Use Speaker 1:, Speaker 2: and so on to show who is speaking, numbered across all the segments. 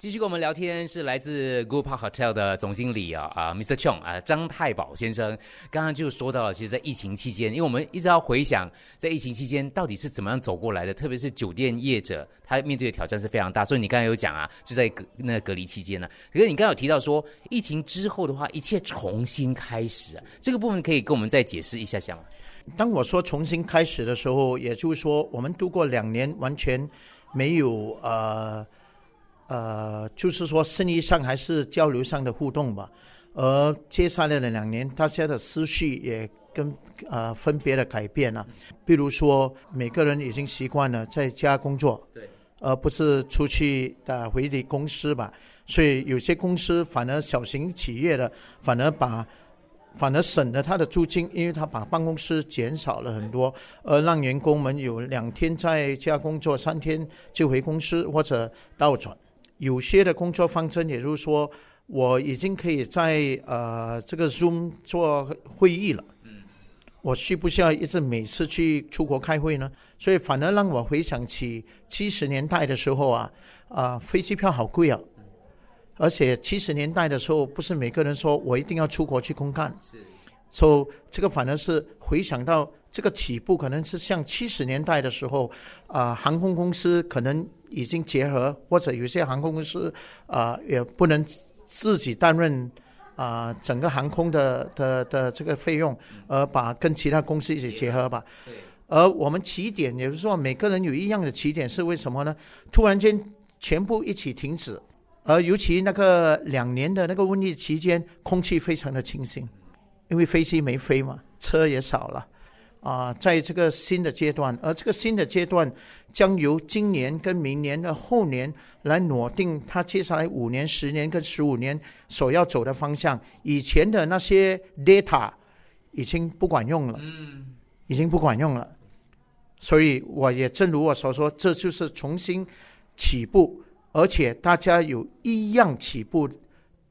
Speaker 1: 继续跟我们聊天是来自 Good Park Hotel 的总经理啊啊，Mr. Chong 啊，张太保先生。刚刚就说到了，其实，在疫情期间，因为我们一直要回想，在疫情期间到底是怎么样走过来的，特别是酒店业者，他面对的挑战是非常大。所以你刚才有讲啊，就在隔那隔离期间呢。可是你刚刚有提到说，疫情之后的话，一切重新开始啊，这个部分可以跟我们再解释一下下吗？
Speaker 2: 当我说重新开始的时候，也就是说，我们度过两年完全没有呃。呃，就是说生意上还是交流上的互动吧。而接下来的两年，大家的思绪也跟呃分别的改变了。比如说，每个人已经习惯了在家工作，
Speaker 1: 对，
Speaker 2: 而不是出去的回的公司吧。所以有些公司反而小型企业的反而把反而省了他的租金，因为他把办公室减少了很多，而让员工们有两天在家工作，三天就回公司或者倒转。有些的工作方针，也就是说，我已经可以在呃这个 Zoom 做会议了。我需不需要一直每次去出国开会呢？所以反而让我回想起七十年代的时候啊，啊飞机票好贵啊，而且七十年代的时候，不是每个人说我一定要出国去公干。是，所以这个反而是回想到这个起步，可能是像七十年代的时候，啊航空公司可能。已经结合，或者有些航空公司啊，也不能自己担任啊整个航空的的的这个费用，而把跟其他公司一起结合吧。而我们起点，也就是说每个人有一样的起点，是为什么呢？突然间全部一起停止，而尤其那个两年的那个瘟疫期间，空气非常的清新，因为飞机没飞嘛，车也少了。啊，在这个新的阶段，而这个新的阶段将由今年跟明年的后年来挪定，它接下来五年、十年跟十五年所要走的方向。以前的那些 data 已经不管用了，嗯，已经不管用了。所以我也正如我所说，这就是重新起步，而且大家有一样起步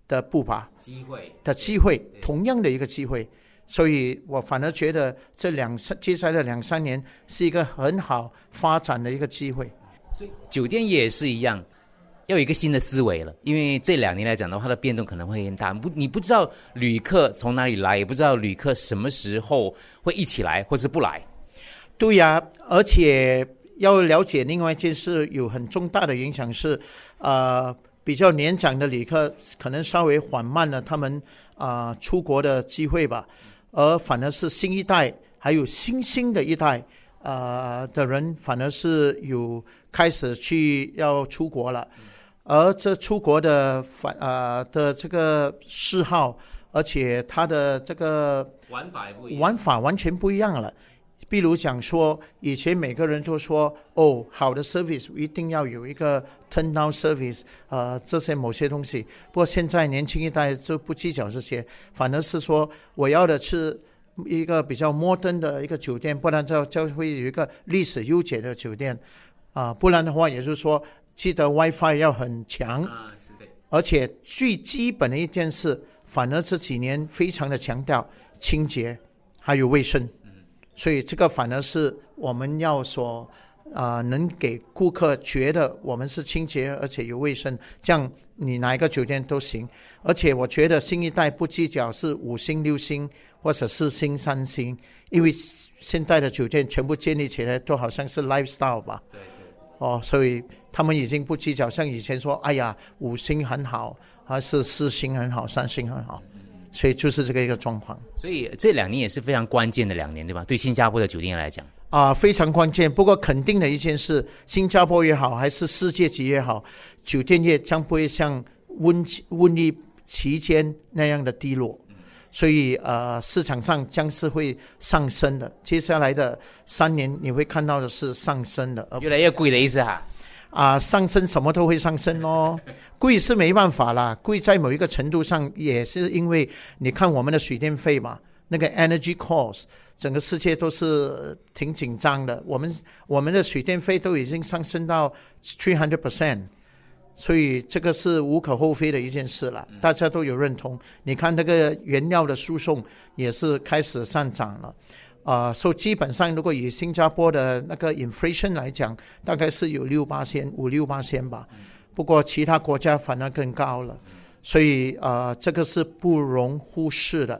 Speaker 2: 的步伐，
Speaker 1: 机会
Speaker 2: 的机会，同样的一个机会。所以我反而觉得这两三接下来的两三年是一个很好发展的一个机会。
Speaker 1: 所以酒店业也是一样，要有一个新的思维了。因为这两年来讲的话，它的变动可能会很大。不，你不知道旅客从哪里来，也不知道旅客什么时候会一起来，或是不来。
Speaker 2: 对呀，而且要了解另外一件事，有很重大的影响是，呃，比较年长的旅客可能稍微缓慢了他们啊出国的机会吧。而反而是新一代，还有新兴的一代，呃的人，反而是有开始去要出国了。而这出国的反呃的这个嗜好，而且他的这个
Speaker 1: 玩法也不一样，
Speaker 2: 玩法完全不一样了。比如讲说，以前每个人都说，哦，好的 service 一定要有一个 turn down service，呃，这些某些东西。不过现在年轻一代就不计较这些，反而是说，我要的是一个比较 modern 的一个酒店，不然就就会有一个历史悠久的酒店，啊，不然的话，也就是说，记得 WiFi 要很强，
Speaker 1: 啊，是的，
Speaker 2: 而且最基本的一件事，反而这几年非常的强调清洁还有卫生。所以这个反而是我们要说，啊，能给顾客觉得我们是清洁而且有卫生，这样你哪一个酒店都行。而且我觉得新一代不计较是五星、六星或者四星、三星，因为现在的酒店全部建立起来都好像是 lifestyle 吧。哦，所以他们已经不计较像以前说，哎呀，五星很好，还是四星很好，三星很好。所以就是这个一个状况，
Speaker 1: 所以这两年也是非常关键的两年，对吧？对新加坡的酒店来讲
Speaker 2: 啊，非常关键。不过肯定的一件事，新加坡也好，还是世界级也好，酒店业将不会像瘟瘟疫期间那样的低落。所以呃，市场上将是会上升的。接下来的三年，你会看到的是上升的，
Speaker 1: 越来越贵的意思哈。
Speaker 2: 啊，上升什么都会上升哦，贵是没办法啦，贵在某一个程度上也是因为你看我们的水电费嘛，那个 energy cost，整个世界都是挺紧张的，我们我们的水电费都已经上升到 three hundred percent，所以这个是无可厚非的一件事了，大家都有认同。你看那个原料的输送也是开始上涨了，啊，所以基本上如果以新加坡的那个 inflation 来讲，大概是有六八千五六八千吧。不过其他国家反而更高了，所以啊，这个是不容忽视的。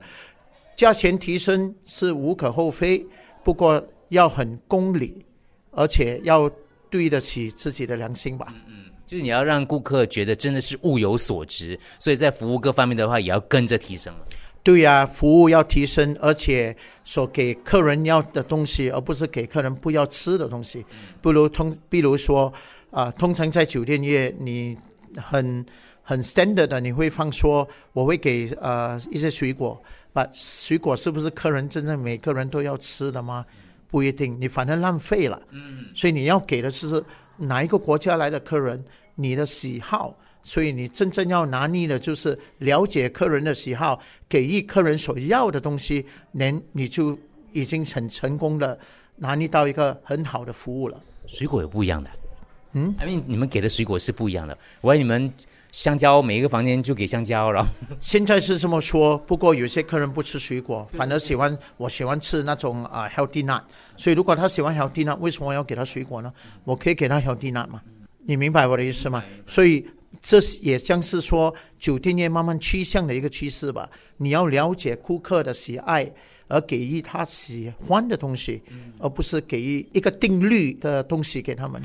Speaker 2: 价钱提升是无可厚非，不过要很公理，而且要对得起自己的良心吧。
Speaker 1: 嗯就是你要让顾客觉得真的是物有所值，所以在服务各方面的话也要跟着提升了。
Speaker 2: 对呀，服务要提升，而且所给客人要的东西，而不是给客人不要吃的东西。不如通，比如说啊，通常在酒店业，你很很 standard 的，你会放说我会给呃一些水果，把水果是不是客人真正每个人都要吃的吗？不一定，你反正浪费了。嗯，所以你要给的是。哪一个国家来的客人，你的喜好，所以你真正要拿捏的就是了解客人的喜好，给予客人所要的东西，能你就已经很成功的拿捏到一个很好的服务了。
Speaker 1: 水果有不一样的，嗯，I mean 你们给的水果是不一样的。我你们香蕉每一个房间就给香蕉，然后
Speaker 2: 现在是这么说。不过有些客人不吃水果，反而喜欢我喜欢吃那种啊 healthy nut。所以如果他喜欢 healthy nut，为什么要给他水果呢？我可以给他 healthy nut 吗？你明白我的意思吗？所以这也将是说酒店业慢慢趋向的一个趋势吧。你要了解顾客的喜爱。而给予他喜欢的东西，而不是给予一个定律的东西给他们。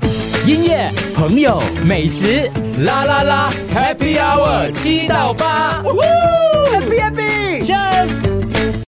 Speaker 1: 音乐、朋友、美食，啦啦啦，Happy Hour 七到八，Happy Happy，Cheers。